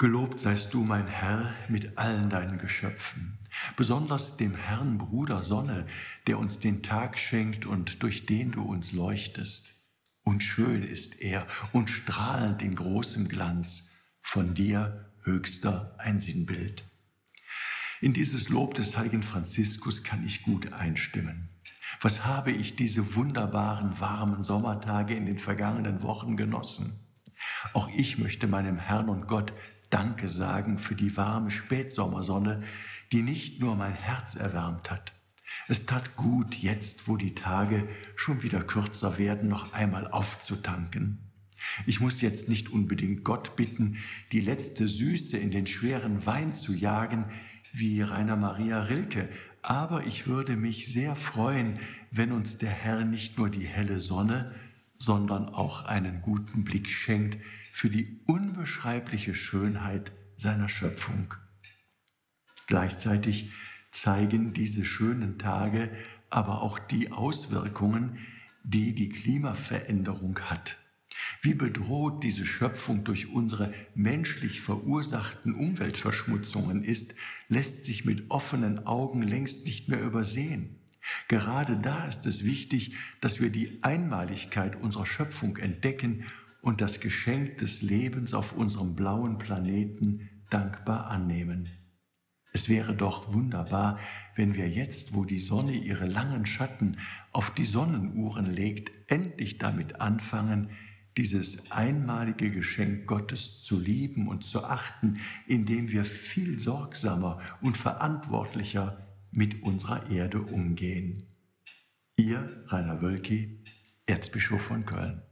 Gelobt seist du, mein Herr, mit allen deinen Geschöpfen, besonders dem Herrn Bruder Sonne, der uns den Tag schenkt und durch den du uns leuchtest. Und schön ist er und strahlend in großem Glanz, von dir höchster ein Sinnbild. In dieses Lob des heiligen Franziskus kann ich gut einstimmen. Was habe ich diese wunderbaren warmen Sommertage in den vergangenen Wochen genossen? Auch ich möchte meinem Herrn und Gott Danke sagen für die warme Spätsommersonne, die nicht nur mein Herz erwärmt hat. Es tat gut, jetzt, wo die Tage schon wieder kürzer werden, noch einmal aufzutanken. Ich muss jetzt nicht unbedingt Gott bitten, die letzte Süße in den schweren Wein zu jagen, wie Rainer Maria Rilke, aber ich würde mich sehr freuen, wenn uns der Herr nicht nur die helle Sonne, sondern auch einen guten Blick schenkt für die unbeschreibliche Schönheit seiner Schöpfung. Gleichzeitig zeigen diese schönen Tage aber auch die Auswirkungen, die die Klimaveränderung hat. Wie bedroht diese Schöpfung durch unsere menschlich verursachten Umweltverschmutzungen ist, lässt sich mit offenen Augen längst nicht mehr übersehen. Gerade da ist es wichtig, dass wir die Einmaligkeit unserer Schöpfung entdecken und das Geschenk des Lebens auf unserem blauen Planeten dankbar annehmen. Es wäre doch wunderbar, wenn wir jetzt, wo die Sonne ihre langen Schatten auf die Sonnenuhren legt, endlich damit anfangen, dieses einmalige Geschenk Gottes zu lieben und zu achten, indem wir viel sorgsamer und verantwortlicher mit unserer Erde umgehen. Ihr Rainer Wölki, Erzbischof von Köln.